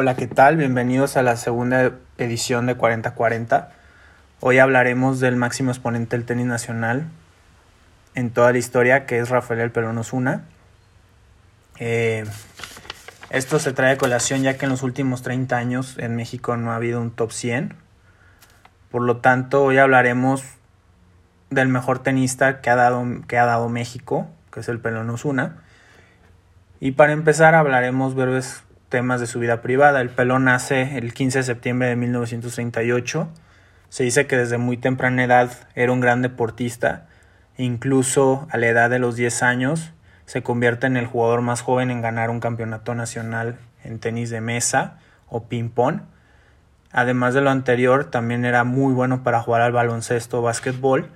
Hola, ¿qué tal? Bienvenidos a la segunda edición de 4040. Hoy hablaremos del máximo exponente del tenis nacional en toda la historia, que es Rafael El Pelón Osuna. Eh, esto se trae a colación ya que en los últimos 30 años en México no ha habido un top 100. Por lo tanto, hoy hablaremos del mejor tenista que ha dado, que ha dado México, que es el Pelón Osuna. Y para empezar hablaremos breves temas de su vida privada. El pelón nace el 15 de septiembre de 1938. Se dice que desde muy temprana edad era un gran deportista. Incluso a la edad de los 10 años se convierte en el jugador más joven en ganar un campeonato nacional en tenis de mesa o ping-pong. Además de lo anterior, también era muy bueno para jugar al baloncesto o básquetbol.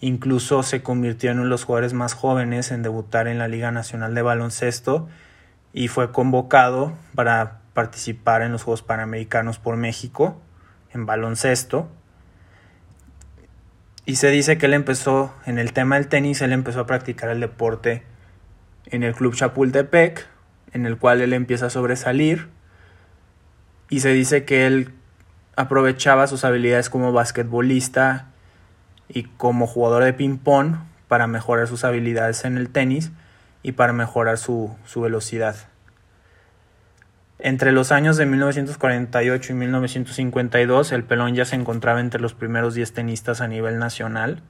Incluso se convirtió en uno de los jugadores más jóvenes en debutar en la Liga Nacional de Baloncesto y fue convocado para participar en los Juegos Panamericanos por México en baloncesto. Y se dice que él empezó, en el tema del tenis, él empezó a practicar el deporte en el Club Chapultepec, en el cual él empieza a sobresalir. Y se dice que él aprovechaba sus habilidades como basquetbolista y como jugador de ping-pong para mejorar sus habilidades en el tenis y para mejorar su, velocidad. Entre los años de 1948 y 1952, el pelón ya se encontraba entre los primeros 10 tenistas a nivel nacional,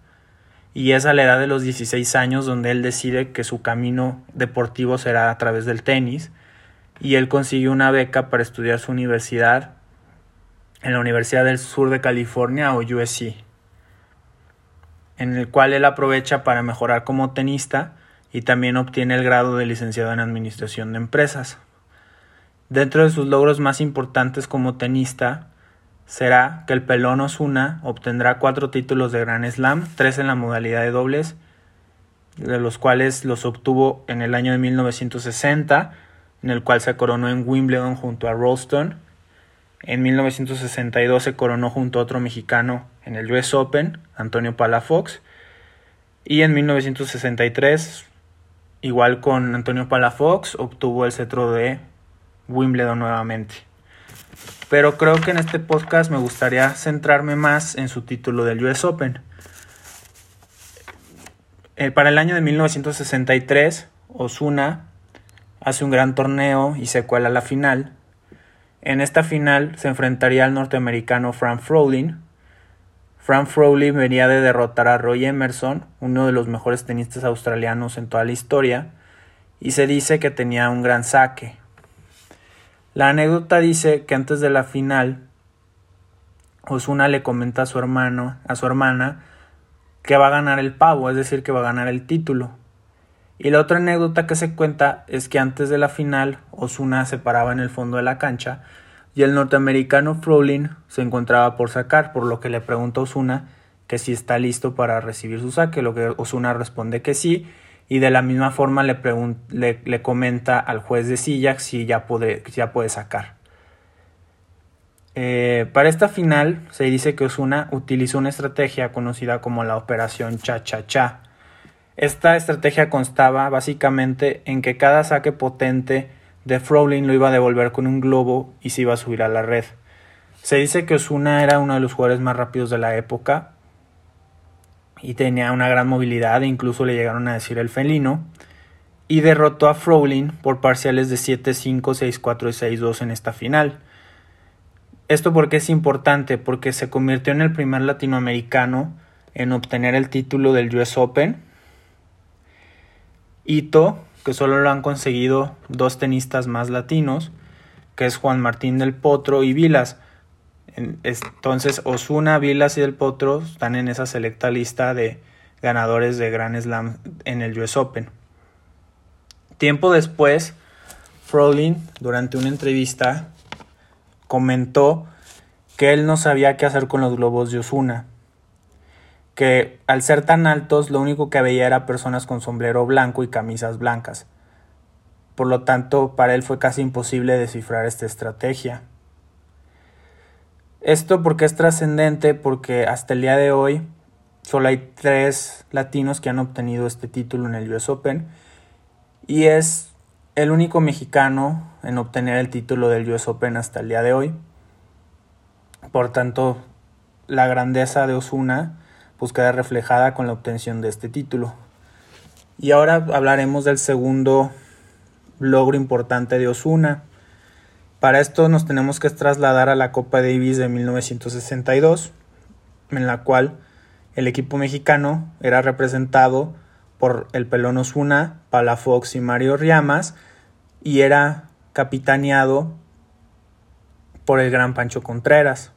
y es a la edad de los 16 años donde él decide que su camino deportivo será a través del tenis, y él consiguió una beca para estudiar su universidad en la Universidad del Sur de California o USC, en el cual él aprovecha para mejorar como tenista y también obtiene el grado de licenciado en Administración de Empresas. Dentro de sus logros más importantes como tenista será que el pelón Osuna obtendrá cuatro títulos de Grand Slam, tres en la modalidad de dobles, de los cuales los obtuvo en el año de 1960, en el cual se coronó en Wimbledon junto a Rolston. En 1962 se coronó junto a otro mexicano en el US Open, Antonio Palafox. Y en 1963 Igual con Antonio Palafox obtuvo el cetro de Wimbledon nuevamente. Pero creo que en este podcast me gustaría centrarme más en su título del US Open. Eh, para el año de 1963, Osuna hace un gran torneo y se cuela la final. En esta final se enfrentaría al norteamericano Frank Froling, Frank Frowley venía de derrotar a Roy Emerson, uno de los mejores tenistas australianos en toda la historia, y se dice que tenía un gran saque. La anécdota dice que antes de la final, Osuna le comenta a su hermano, a su hermana, que va a ganar el pavo, es decir, que va a ganar el título. Y la otra anécdota que se cuenta es que antes de la final, Osuna se paraba en el fondo de la cancha y el norteamericano Frolin se encontraba por sacar, por lo que le pregunta a Osuna que si está listo para recibir su saque, lo que Osuna responde que sí, y de la misma forma le, le, comenta al juez de silla si ya puede, ya puede sacar. Eh, para esta final se dice que Osuna utilizó una estrategia conocida como la operación cha-cha-cha. Esta estrategia constaba básicamente en que cada saque potente de Frolin lo iba a devolver con un globo y se iba a subir a la red. Se dice que Osuna era uno de los jugadores más rápidos de la época y tenía una gran movilidad, e incluso le llegaron a decir el felino, y derrotó a Frolin por parciales de 7-5, 6-4 y 6-2 en esta final. Esto porque es importante, porque se convirtió en el primer latinoamericano en obtener el título del US Open. Hito que solo lo han conseguido dos tenistas más latinos, que es Juan Martín del Potro y Vilas. Entonces, Osuna, Vilas y del Potro están en esa selecta lista de ganadores de Grand Slam en el US Open. Tiempo después, Frolin, durante una entrevista, comentó que él no sabía qué hacer con los globos de Osuna que al ser tan altos lo único que veía era personas con sombrero blanco y camisas blancas. Por lo tanto, para él fue casi imposible descifrar esta estrategia. Esto porque es trascendente porque hasta el día de hoy solo hay tres latinos que han obtenido este título en el US Open y es el único mexicano en obtener el título del US Open hasta el día de hoy. Por tanto, la grandeza de Osuna pues queda reflejada con la obtención de este título. Y ahora hablaremos del segundo logro importante de Osuna. Para esto nos tenemos que trasladar a la Copa Davis de 1962, en la cual el equipo mexicano era representado por el pelón Osuna, Palafox y Mario Riamas, y era capitaneado por el gran Pancho Contreras.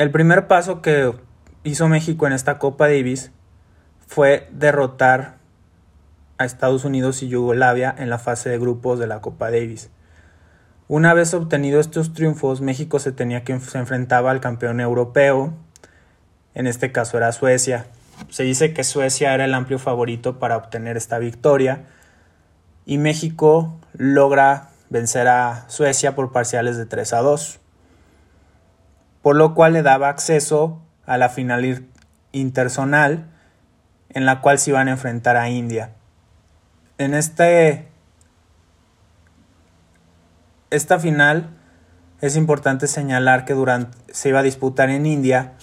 El primer paso que hizo México en esta Copa Davis fue derrotar a Estados Unidos y Yugoslavia en la fase de grupos de la Copa Davis. Una vez obtenido estos triunfos, México se tenía que se enfrentaba al campeón europeo, en este caso era Suecia. Se dice que Suecia era el amplio favorito para obtener esta victoria y México logra vencer a Suecia por parciales de 3 a 2 por lo cual le daba acceso a la final interzonal en la cual se iban a enfrentar a India. En este esta final es importante señalar que durante, se iba a disputar en India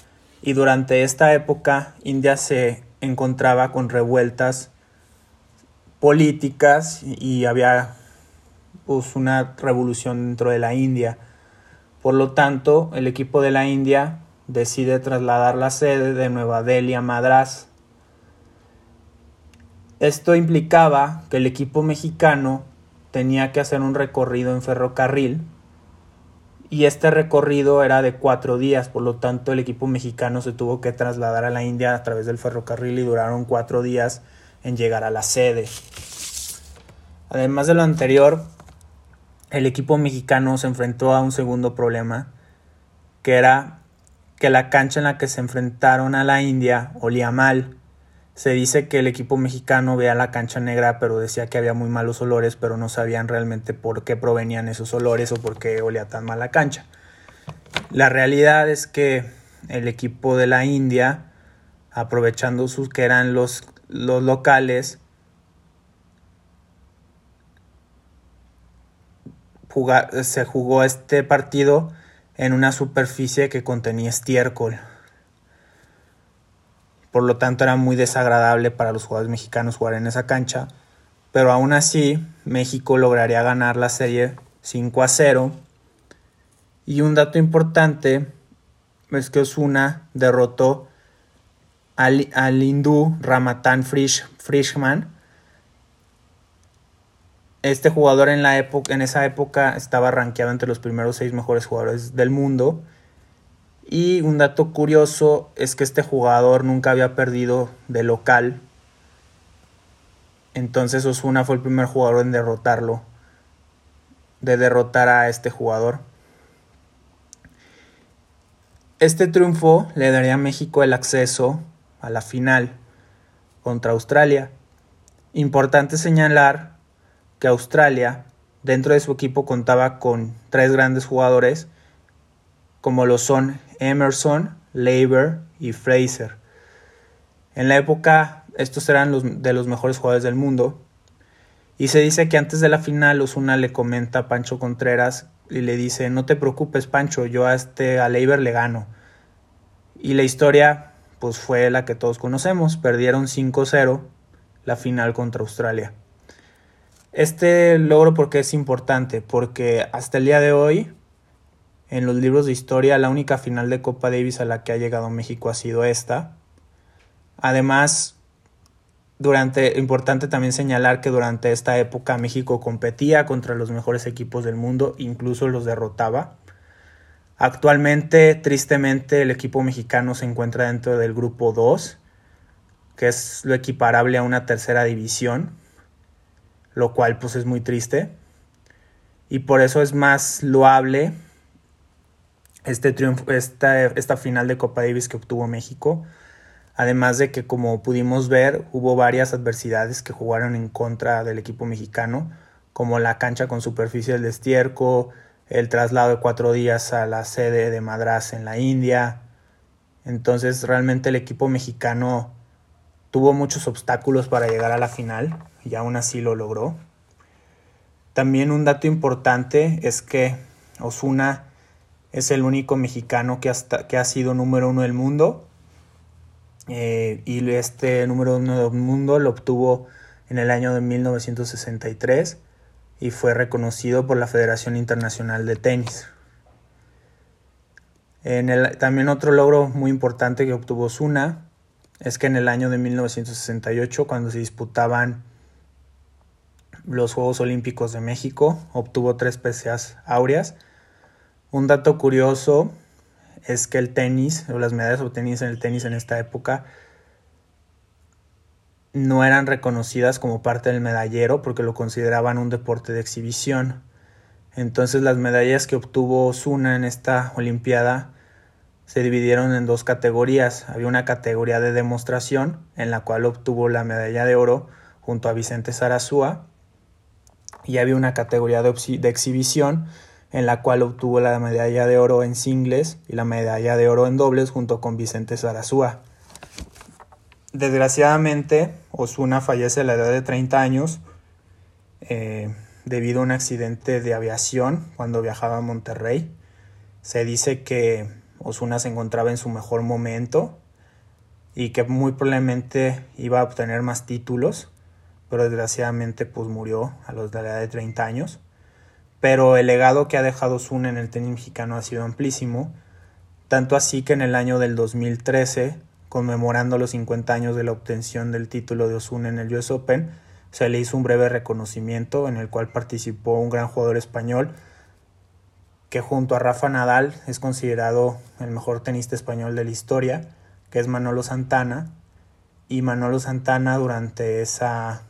y durante esta época India se encontraba con revueltas políticas y había pues, una revolución dentro de la India. Por lo tanto, el equipo de la India decide trasladar la sede de Nueva Delhi a Madras. Esto implicaba que el equipo mexicano tenía que hacer un recorrido en ferrocarril y este recorrido era de cuatro días, por lo tanto el equipo mexicano se tuvo que trasladar a la India a través del ferrocarril y duraron cuatro días en llegar a la sede. Además de lo anterior, el equipo mexicano se enfrentó a un segundo problema, que era que la cancha en la que se enfrentaron a la India olía mal. Se dice que el equipo mexicano veía la cancha negra, pero decía que había muy malos olores, pero no sabían realmente por qué provenían esos olores o por qué olía tan mal la cancha. La realidad es que el equipo de la India, aprovechando sus que eran los, los locales, se jugó este partido en una superficie que contenía estiércol. Por lo tanto era muy desagradable para los jugadores mexicanos jugar en esa cancha. Pero aún así México lograría ganar la serie 5 a 0. Y un dato importante es que Osuna derrotó al, al hindú Frisch, Frischman este jugador en, la época, en esa época estaba rankeado entre los primeros seis mejores jugadores del mundo. Y un dato curioso es que este jugador nunca había perdido de local. Entonces Osuna fue el primer jugador en derrotarlo. De derrotar a este jugador. Este triunfo le daría a México el acceso a la final contra Australia. Importante señalar que Australia, dentro de su equipo, contaba con tres grandes jugadores, como lo son Emerson, Leiber y Fraser. En la época, estos eran los, de los mejores jugadores del mundo. Y se dice que antes de la final, Osuna le comenta a Pancho Contreras y le dice: No te preocupes, Pancho, yo a este a Leiber le gano. Y la historia, pues fue la que todos conocemos: perdieron 5-0 la final contra Australia. Este logro porque es importante, porque hasta el día de hoy, en los libros de historia, la única final de Copa Davis a la que ha llegado México ha sido esta. Además, durante, importante también señalar que durante esta época México competía contra los mejores equipos del mundo, incluso los derrotaba. Actualmente, tristemente, el equipo mexicano se encuentra dentro del grupo 2, que es lo equiparable a una tercera división lo cual pues es muy triste. Y por eso es más loable este triunfo, esta, esta final de Copa Davis que obtuvo México. Además de que como pudimos ver hubo varias adversidades que jugaron en contra del equipo mexicano, como la cancha con superficie del destierco, el traslado de cuatro días a la sede de Madras en la India. Entonces realmente el equipo mexicano tuvo muchos obstáculos para llegar a la final y aún así lo logró. También un dato importante es que Osuna es el único mexicano que, hasta, que ha sido número uno del mundo. Eh, y este número uno del mundo lo obtuvo en el año de 1963 y fue reconocido por la Federación Internacional de Tenis. En el, también otro logro muy importante que obtuvo Osuna es que en el año de 1968, cuando se disputaban los Juegos Olímpicos de México, obtuvo tres PCAs áureas. Un dato curioso es que el tenis, o las medallas obtenidas en el tenis en esta época, no eran reconocidas como parte del medallero porque lo consideraban un deporte de exhibición. Entonces las medallas que obtuvo Osuna en esta Olimpiada se dividieron en dos categorías. Había una categoría de demostración, en la cual obtuvo la medalla de oro junto a Vicente Sarazúa, y había una categoría de, exhibición, en la cual obtuvo la medalla de oro en singles y la medalla de oro en dobles junto con Vicente Sarazúa. Desgraciadamente, Osuna fallece a la edad de 30 años eh, debido a un accidente de aviación cuando viajaba a Monterrey. Se dice que Osuna se encontraba en su mejor momento y que muy probablemente iba a obtener más títulos, pero desgraciadamente pues murió a los de la edad de 30 años. Pero el legado que ha dejado Osuna en el tenis mexicano ha sido amplísimo, tanto así que en el año del 2013, conmemorando los 50 años de la obtención del título de Osuna en el US Open, se le hizo un breve reconocimiento en el cual participó un gran jugador español que junto a Rafa Nadal es considerado el mejor tenista español de la historia, que es Manolo Santana. Y Manolo Santana durante esa,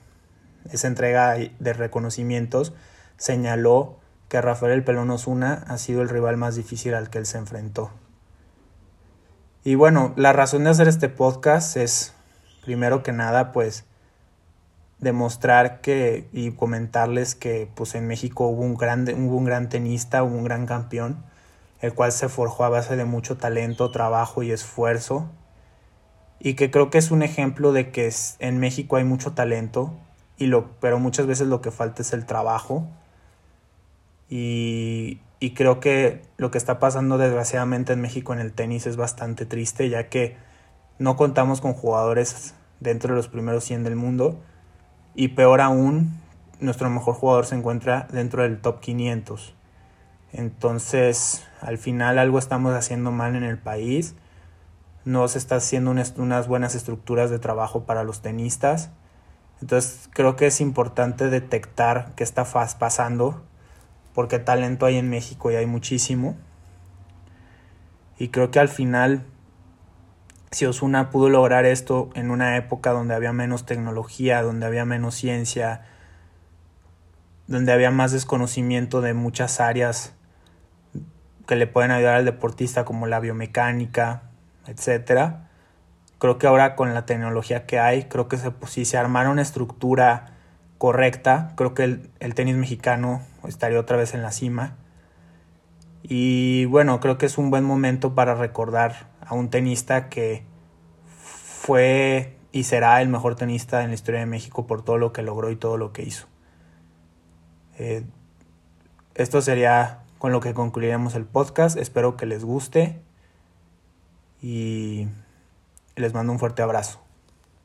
esa entrega de reconocimientos señaló que Rafael El Pelón Osuna ha sido el rival más difícil al que él se enfrentó. Y bueno, la razón de hacer este podcast es, primero que nada, pues demostrar que y comentarles que pues en México hubo un gran, hubo un gran tenista, hubo un gran campeón, el cual se forjó a base de mucho talento, trabajo y esfuerzo. Y que creo que es un ejemplo de que en México hay mucho talento, y lo, pero muchas veces lo que falta es el trabajo. Y, y creo que lo que está pasando desgraciadamente en México en el tenis es bastante triste, ya que no contamos con jugadores dentro de los primeros 100 del mundo y peor aún, nuestro mejor jugador se encuentra dentro del top 500. Entonces, al final algo estamos haciendo mal en el país. No se está haciendo unas buenas estructuras de trabajo para los tenistas. Entonces, creo que es importante detectar qué está pasando, porque talento hay en México y hay muchísimo. Y creo que al final si Osuna pudo lograr esto en una época donde había menos tecnología, donde había menos ciencia, donde había más desconocimiento de muchas áreas que le pueden ayudar al deportista como la biomecánica, etcétera. Creo que ahora con la tecnología que hay, creo que se, si se armara una estructura correcta, creo que el tenis mexicano estaría otra vez en la cima. Y bueno, creo que es un buen momento para recordar a un tenista que fue y será el mejor tenista en la historia de México por todo lo que logró y todo lo que hizo. Eh, esto sería con lo que concluiremos el podcast. Espero que les guste y les mando un fuerte abrazo.